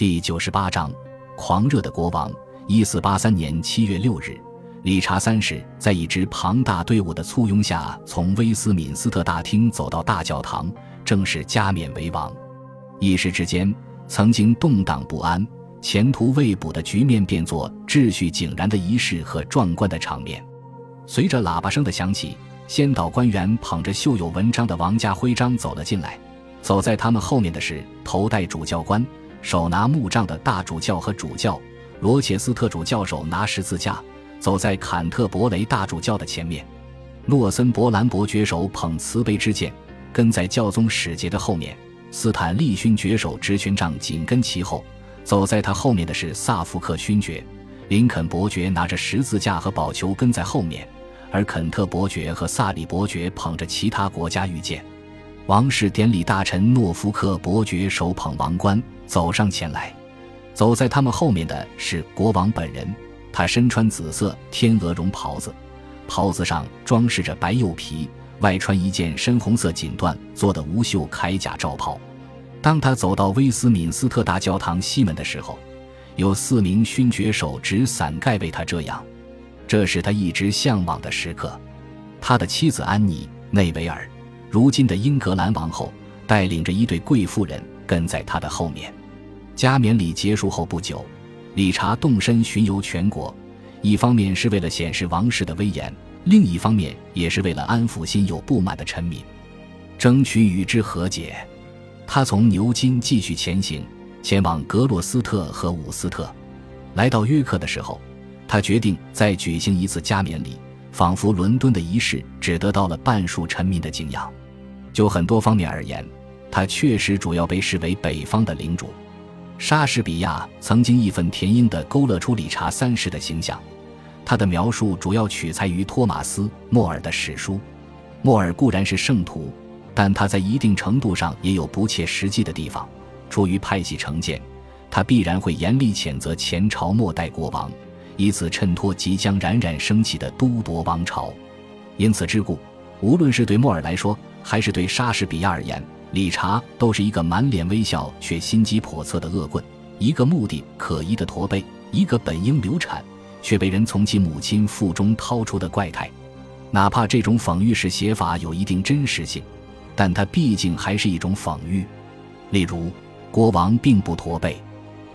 第九十八章，狂热的国王。一四八三年七月六日，理查三世在一支庞大队伍的簇拥下，从威斯敏斯特大厅走到大教堂，正式加冕为王。一时之间，曾经动荡不安、前途未卜的局面变作秩序井然的仪式和壮观的场面。随着喇叭声的响起，先导官员捧着绣有文章的王家徽章走了进来。走在他们后面的是头戴主教冠、手拿木杖的大主教和主教。罗切斯特主教手拿十字架，走在坎特伯雷大主教的前面。诺森伯兰伯爵手捧慈悲之剑，跟在教宗使节的后面。斯坦利勋爵手执权杖，紧跟其后。走在他后面的是萨福克勋爵。林肯伯爵拿着十字架和宝球跟在后面，而肯特伯爵和萨里伯爵捧着其他国家御剑。王室典礼大臣诺福克伯爵手捧王冠走上前来，走在他们后面的是国王本人，他身穿紫色天鹅绒袍子，袍子上装饰着白釉皮，外穿一件深红色锦缎做的无袖铠甲罩袍。当他走到威斯敏斯特大教堂西门的时候，有四名勋爵手执伞盖为他遮阳，这是他一直向往的时刻。他的妻子安妮内维尔。如今的英格兰王后带领着一对贵妇人跟在他的后面。加冕礼结束后不久，理查动身巡游全国，一方面是为了显示王室的威严，另一方面也是为了安抚心有不满的臣民，争取与之和解。他从牛津继续前行，前往格洛斯特和伍斯特。来到约克的时候，他决定再举行一次加冕礼，仿佛伦敦的仪式只得到了半数臣民的敬仰。就很多方面而言，他确实主要被视为北方的领主。莎士比亚曾经义愤填膺地勾勒出理查三世的形象，他的描述主要取材于托马斯·莫尔的史书。莫尔固然是圣徒，但他在一定程度上也有不切实际的地方。出于派系成见，他必然会严厉谴责前朝末代国王，以此衬托即将冉冉升起的都铎王朝。因此之故，无论是对莫尔来说，还是对莎士比亚而言，理查都是一个满脸微笑却心机叵测的恶棍，一个目的可疑的驼背，一个本应流产却被人从其母亲腹中掏出的怪胎。哪怕这种讽喻式写法有一定真实性，但它毕竟还是一种讽喻。例如，国王并不驼背，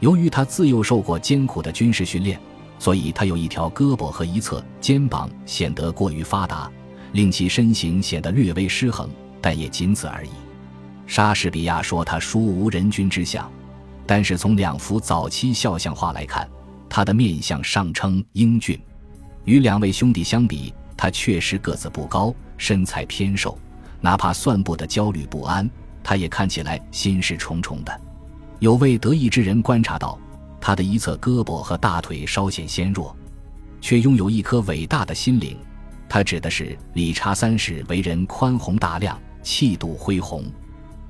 由于他自幼受过艰苦的军事训练，所以他有一条胳膊和一侧肩膀显得过于发达。令其身形显得略微失衡，但也仅此而已。莎士比亚说他殊无人君之相，但是从两幅早期肖像画来看，他的面相上称英俊。与两位兄弟相比，他确实个子不高，身材偏瘦。哪怕算不得焦虑不安，他也看起来心事重重的。有位得意之人观察到，他的一侧胳膊和大腿稍显纤弱，却拥有一颗伟大的心灵。他指的是理查三世为人宽宏大量、气度恢宏。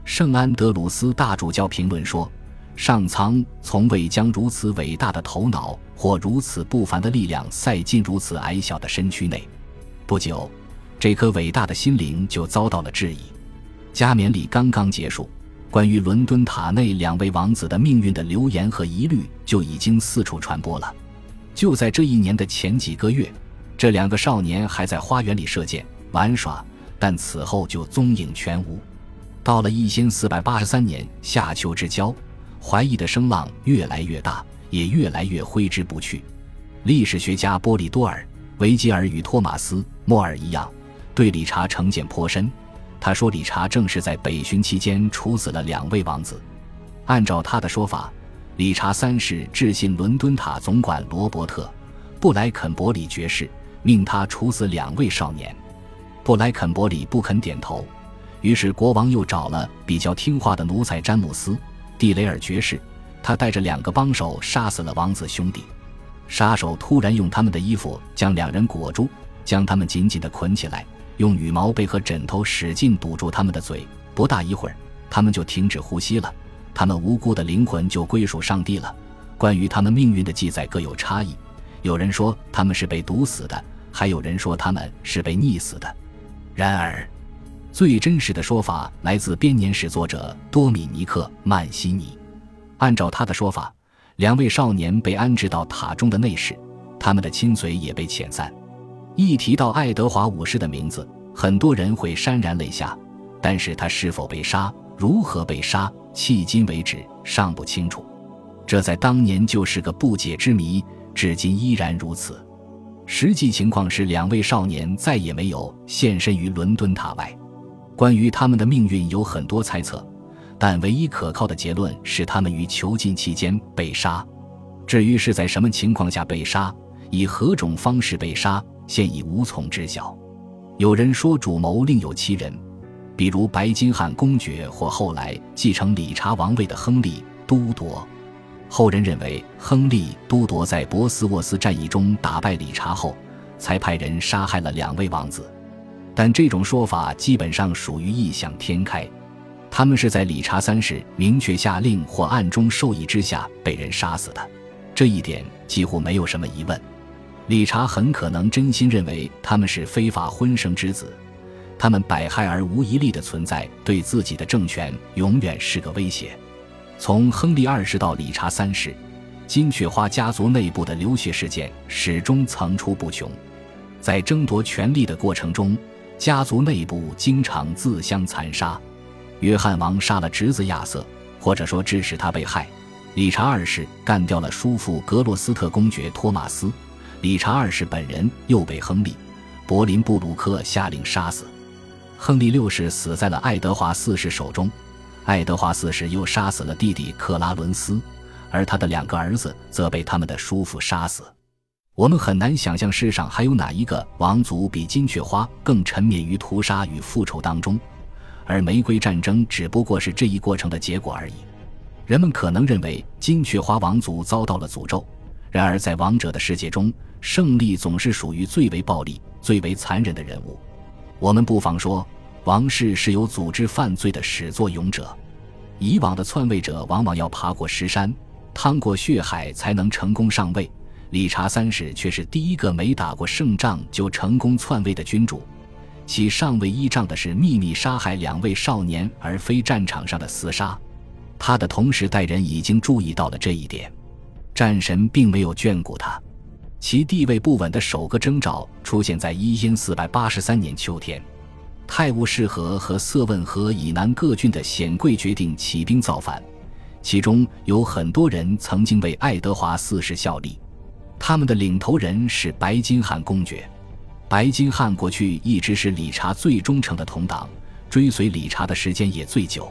圣安德鲁斯大主教评论说：“上苍从未将如此伟大的头脑或如此不凡的力量塞进如此矮小的身躯内。”不久，这颗伟大的心灵就遭到了质疑。加冕礼刚刚结束，关于伦敦塔内两位王子的命运的流言和疑虑就已经四处传播了。就在这一年的前几个月。这两个少年还在花园里射箭玩耍，但此后就踪影全无。到了一千四百八十三年夏秋之交，怀疑的声浪越来越大，也越来越挥之不去。历史学家波利多尔·维吉尔与托马斯·莫尔一样，对理查成见颇深。他说，理查正是在北巡期间处死了两位王子。按照他的说法，理查三世致信伦敦塔总管罗伯特·布莱肯伯里爵士。命他处死两位少年，布莱肯伯里不肯点头，于是国王又找了比较听话的奴才詹姆斯·蒂雷尔爵士，他带着两个帮手杀死了王子兄弟。杀手突然用他们的衣服将两人裹住，将他们紧紧地捆起来，用羽毛被和枕头使劲堵住他们的嘴。不大一会儿，他们就停止呼吸了，他们无辜的灵魂就归属上帝了。关于他们命运的记载各有差异，有人说他们是被毒死的。还有人说他们是被溺死的，然而，最真实的说法来自编年史作者多米尼克·曼西尼。按照他的说法，两位少年被安置到塔中的内室，他们的亲随也被遣散。一提到爱德华五世的名字，很多人会潸然泪下。但是他是否被杀，如何被杀，迄今为止尚不清楚。这在当年就是个不解之谜，至今依然如此。实际情况是，两位少年再也没有现身于伦敦塔外。关于他们的命运有很多猜测，但唯一可靠的结论是他们于囚禁期间被杀。至于是在什么情况下被杀，以何种方式被杀，现已无从知晓。有人说主谋另有其人。比如白金汉公爵或后来继承理查王位的亨利都铎，后人认为亨利都铎在博斯沃斯战役中打败理查后，才派人杀害了两位王子，但这种说法基本上属于异想天开。他们是在理查三世明确下令或暗中授意之下被人杀死的，这一点几乎没有什么疑问。理查很可能真心认为他们是非法婚生之子。他们百害而无一利的存在，对自己的政权永远是个威胁。从亨利二世到理查三世，金雀花家族内部的流血事件始终层出不穷。在争夺权力的过程中，家族内部经常自相残杀。约翰王杀了侄子亚瑟，或者说致使他被害；理查二世干掉了叔父格罗斯特公爵托马斯；理查二世本人又被亨利·柏林布鲁克下令杀死。亨利六世死在了爱德华四世手中，爱德华四世又杀死了弟弟克拉伦斯，而他的两个儿子则被他们的叔父杀死。我们很难想象世上还有哪一个王族比金雀花更沉湎于屠杀与复仇当中，而玫瑰战争只不过是这一过程的结果而已。人们可能认为金雀花王族遭到了诅咒，然而在王者的世界中，胜利总是属于最为暴力、最为残忍的人物。我们不妨说，王室是有组织犯罪的始作俑者。以往的篡位者往往要爬过石山，趟过血海才能成功上位。理查三世却是第一个没打过胜仗就成功篡位的君主。其上位依仗的是秘密杀害两位少年，而非战场上的厮杀。他的同时代人已经注意到了这一点，战神并没有眷顾他。其地位不稳的首个征兆出现在一因四百八十三年秋天，泰晤士河和瑟汶河以南各郡的显贵决定起兵造反，其中有很多人曾经为爱德华四世效力。他们的领头人是白金汉公爵。白金汉过去一直是理查最忠诚的同党，追随理查的时间也最久。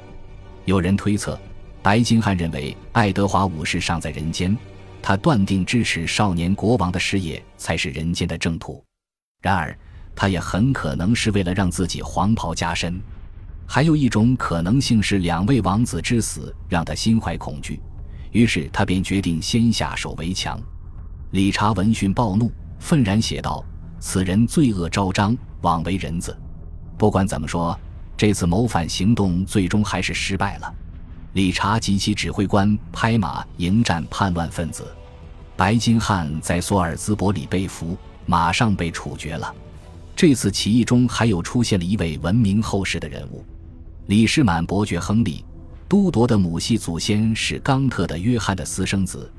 有人推测，白金汉认为爱德华五世尚在人间。他断定支持少年国王的事业才是人间的正途，然而他也很可能是为了让自己黄袍加身。还有一种可能性是两位王子之死让他心怀恐惧，于是他便决定先下手为强。理查闻讯暴怒，愤然写道：“此人罪恶昭彰，枉为人子。”不管怎么说，这次谋反行动最终还是失败了。理查及其指挥官拍马迎战叛乱分子，白金汉在索尔兹伯里被俘，马上被处决了。这次起义中还有出现了一位闻名后世的人物——李士满伯爵亨利都铎的母系祖先是冈特的约翰的私生子，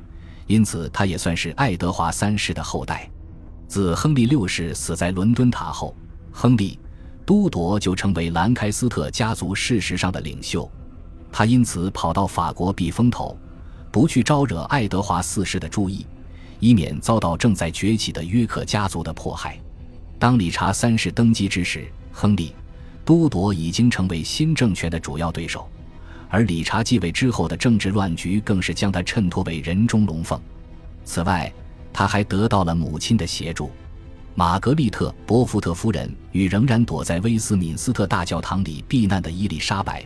因此他也算是爱德华三世的后代。自亨利六世死在伦敦塔后，亨利都铎就成为兰开斯特家族事实上的领袖。他因此跑到法国避风头，不去招惹爱德华四世的注意，以免遭到正在崛起的约克家族的迫害。当理查三世登基之时，亨利都铎已经成为新政权的主要对手，而理查继位之后的政治乱局更是将他衬托为人中龙凤。此外，他还得到了母亲的协助，玛格丽特·波福特夫人与仍然躲在威斯敏斯特大教堂里避难的伊丽莎白。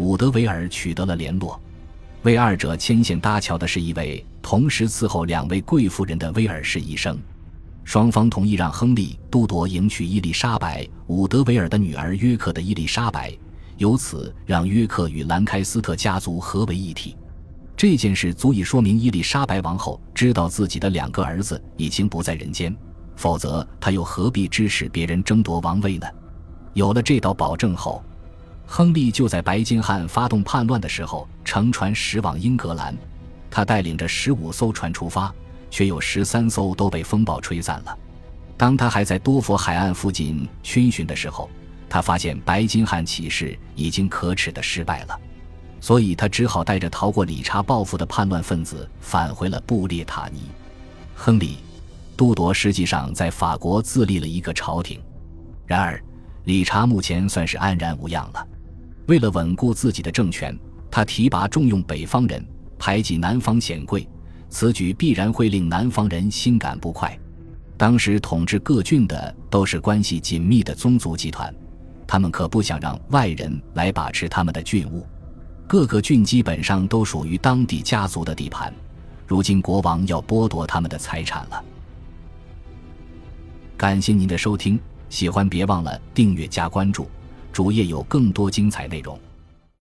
伍德维尔取得了联络，为二者牵线搭桥的是一位同时伺候两位贵妇人的威尔士医生。双方同意让亨利都铎迎娶伊丽莎白·伍德维尔的女儿约克的伊丽莎白，由此让约克与兰开斯特家族合为一体。这件事足以说明伊丽莎白王后知道自己的两个儿子已经不在人间，否则她又何必支持别人争夺王位呢？有了这道保证后。亨利就在白金汉发动叛乱的时候乘船驶往英格兰，他带领着十五艘船出发，却有十三艘都被风暴吹散了。当他还在多佛海岸附近逡巡的时候，他发现白金汉起事已经可耻的失败了，所以他只好带着逃过理查报复的叛乱分子返回了布列塔尼。亨利·都铎实际上在法国自立了一个朝廷，然而理查目前算是安然无恙了。为了稳固自己的政权，他提拔重用北方人，排挤南方显贵，此举必然会令南方人心感不快。当时统治各郡的都是关系紧密的宗族集团。他们可不想让外人来把持他们的郡务，各个郡基本上都属于当地家族的地盘。如今国王要剥夺他们的财产了。感谢您的收听，喜欢别忘了订阅加关注，主页有更多精彩内容。